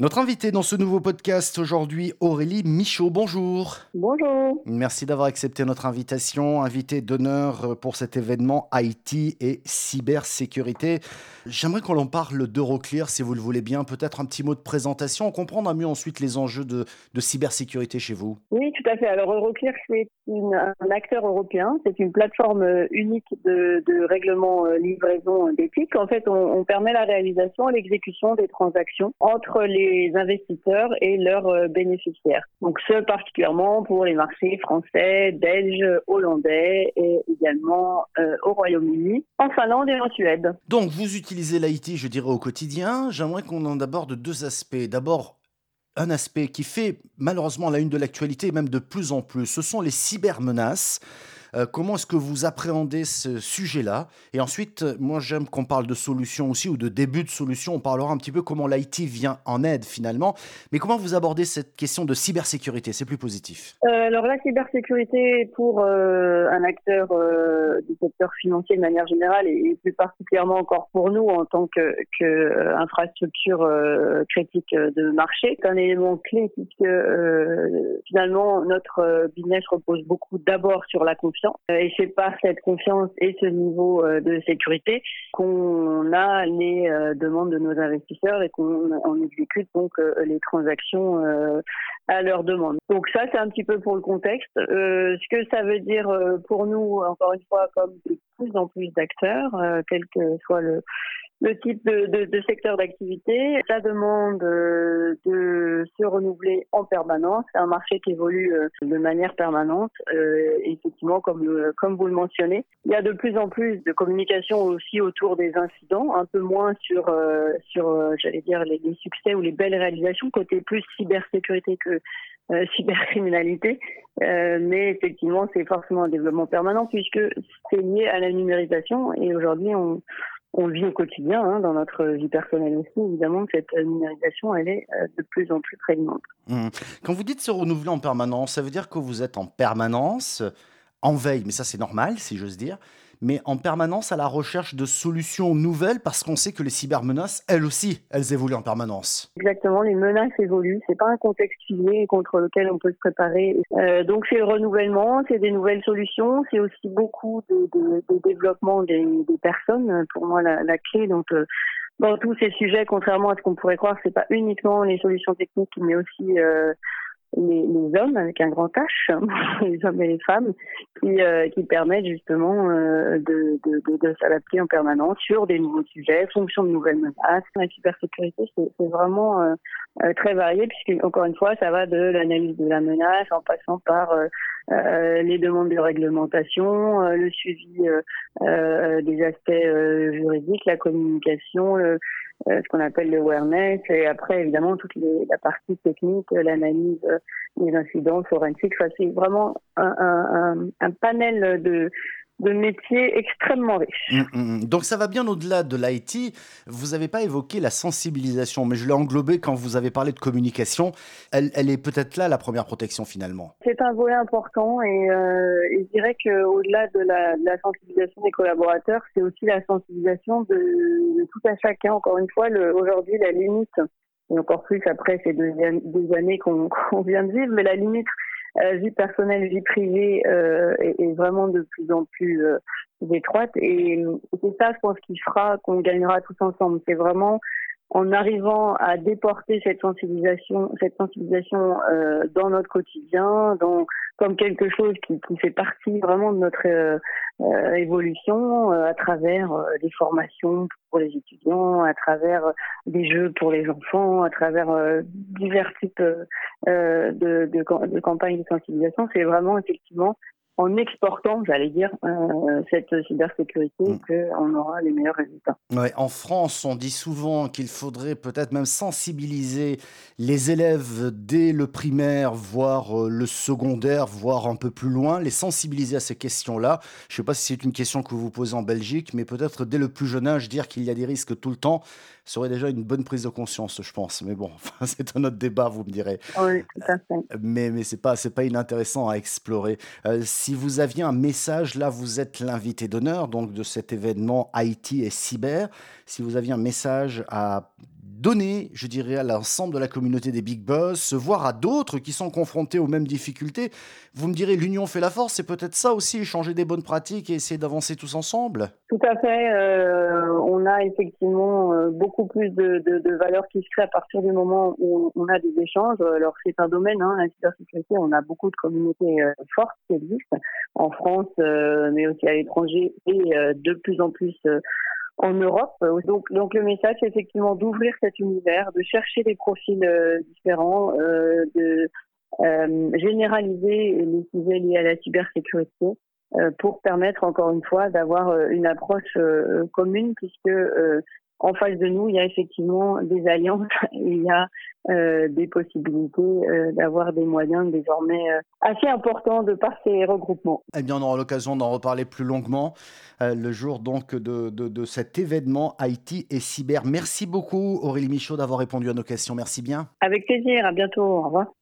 Notre invité dans ce nouveau podcast aujourd'hui, Aurélie Michaud. Bonjour. Bonjour. Merci d'avoir accepté notre invitation, invité d'honneur pour cet événement IT et cybersécurité. J'aimerais qu'on en parle d'Euroclear, si vous le voulez bien. Peut-être un petit mot de présentation, on comprendra mieux ensuite les enjeux de, cybersécurité chez vous. Oui, tout à fait. Alors Euroclear, c'est un acteur européen. C'est une plateforme unique de, règlement euh, livraison d'éthique. En fait, on, on permet la réalisation et l'exécution des transactions entre les investisseurs et leurs euh, bénéficiaires. Donc ce particulièrement pour les marchés français, belges, hollandais et également euh, au Royaume-Uni, en Finlande et en Suède. Donc vous utilisez l'IT, je dirais, au quotidien. J'aimerais qu'on en aborde deux aspects. D'abord, un aspect qui fait malheureusement la une de l'actualité, même de plus en plus, ce sont les cybermenaces. Euh, comment est-ce que vous appréhendez ce sujet-là Et ensuite, euh, moi j'aime qu'on parle de solutions aussi ou de début de solutions. On parlera un petit peu comment l'IT vient en aide finalement. Mais comment vous abordez cette question de cybersécurité? C'est plus positif. Euh, alors la cybersécurité pour un acteur du secteur financier de manière générale et, plus particulièrement encore pour nous en tant que critique de marché, c'est un élément clé puisque finalement notre business repose beaucoup d'abord sur la confiance euh, et c'est par cette confiance et ce niveau euh, de sécurité qu'on a les euh, demandes de nos investisseurs et qu'on exécute donc les transactions à leur demande. Donc ça, c'est un petit peu pour le contexte. ce que ça veut dire pour nous, encore une fois, comme de plus en plus d'acteurs, quel que soit le, le type de, de, de secteur d'activité. Ça demande euh, de se renouveler en permanence. C'est un marché qui évolue euh, de manière permanente. Euh, effectivement, comme, comme vous le mentionnez, il y a de plus en plus de communication aussi autour des incidents, un peu moins sur, sur j'allais dire, les, les, succès ou les belles réalisations, côté plus cybersécurité que cybercriminalité. mais effectivement, c'est forcément un développement permanent puisque c'est lié à la numérisation et aujourd'hui, on on vit au quotidien, hein, dans notre vie personnelle aussi, évidemment, cette numérisation, elle est euh, de plus en plus prégnante. Mmh. Quand vous dites se renouveler en permanence, ça veut dire que vous êtes en permanence en veille, mais ça c'est normal, si j'ose dire, mais en permanence à la recherche de solutions nouvelles parce qu'on sait que les cybermenaces, elles aussi, elles évoluent en permanence. Exactement, les menaces évoluent. C'est pas un contexte figé contre lequel on peut se préparer. Euh, donc c'est le renouvellement, c'est des nouvelles solutions, c'est aussi beaucoup de, développement des, personnes. Pour moi, la, la clé. Donc euh, dans tous ces sujets, contrairement à ce qu'on pourrait croire, c'est pas uniquement les solutions techniques, mais aussi euh, les, les, hommes avec un grand H, les hommes et les femmes, qui, euh, qui permettent justement euh, de, de, de, de s'adapter en permanence sur des nouveaux sujets, fonction de nouvelles menaces. La cybersécurité, c'est vraiment euh, euh, très varié, puisque encore une fois, ça va de l'analyse de la menace en passant par les demandes de réglementation, le suivi des aspects juridiques, la communication, le, euh, ce qu'on appelle le awareness, et après évidemment toute les, la partie technique, l'analyse euh, des incidents forensiques. Enfin, c'est vraiment un, panel de, de métiers extrêmement riches. Hum, hum, hum. Donc ça va bien au-delà de l'IT. Vous n'avez pas évoqué la sensibilisation, mais je l'ai englobé quand vous avez parlé de communication. Elle, elle est peut-être là la première protection finalement. C'est un volet important et, euh, et je dirais qu'au-delà de la, de la, sensibilisation des collaborateurs, c'est aussi la sensibilisation de, de, tout à chacun. Encore une fois, aujourd'hui, la limite, et encore plus après ces deux, deux années qu'on vient de vivre, mais la limite euh, vie personnelle, vie privée euh, est, est, vraiment de plus en plus euh, étroite. Et c'est ça, je pense, qui fera qu'on gagnera tous ensemble. C'est vraiment en arrivant à déporter cette sensibilisation, cette sensibilisation euh, dans notre quotidien, comme quelque chose qui, qui fait partie vraiment de notre euh, euh évolution à travers des formations pour les étudiants, à travers des jeux pour les enfants, à travers divers types de, de, de campagnes de sensibilisation. C'est vraiment effectivement en exportant, j'allais dire, euh, cette cybersécurité mm. qu'on aura les meilleurs résultats. Ouais, en France, on dit souvent qu'il faudrait peut-être même sensibiliser les élèves dès le primaire, voire euh, le secondaire, voire un peu plus loin, les sensibiliser à ces questions-là. Je ne sais pas si c'est une question que vous posez en Belgique, mais peut-être dès le plus jeune âge, dire qu'il y a des risques tout le temps serait déjà une bonne prise de conscience, je pense. Mais bon, c'est un autre débat, vous me direz. Oui, tout à fait. Mais, mais ce n'est pas, pas inintéressant à explorer. Euh, si vous aviez un message, là, vous êtes l'invité d'honneur donc de cet événement IT et cyber. Si vous aviez un message à donner, je dirais, à l'ensemble de la communauté des big boss, se voir à d'autres qui sont confrontés aux mêmes difficultés. Vous me direz, l'union fait la force, c'est peut-être ça aussi, échanger des bonnes pratiques et essayer d'avancer tous ensemble Tout à fait. Euh, on a effectivement euh, beaucoup plus de, de, de valeur qui se crée à partir du moment où on a des échanges. Alors c'est un domaine, hein, la cybersécurité, on a beaucoup de communautés euh, fortes qui existent en France, mais aussi à l'étranger et de plus en plus en Europe. Donc, donc le message, c'est effectivement d'ouvrir cet univers, de chercher des profils euh, différents, euh, de euh, généraliser les sujets liés à la cybersécurité euh, pour permettre encore une fois d'avoir euh, une approche commune, puisque en face de nous, il y a effectivement des alliances, il y a euh, des possibilités euh, d'avoir des moyens désormais euh, assez importants de par ces regroupements. Eh bien, on aura l'occasion d'en reparler plus longuement le jour donc de, de, de, cet événement Haïti et cyber. Merci beaucoup Aurélie Michaud d'avoir répondu à nos questions. Merci bien. Avec plaisir. À bientôt. Au revoir.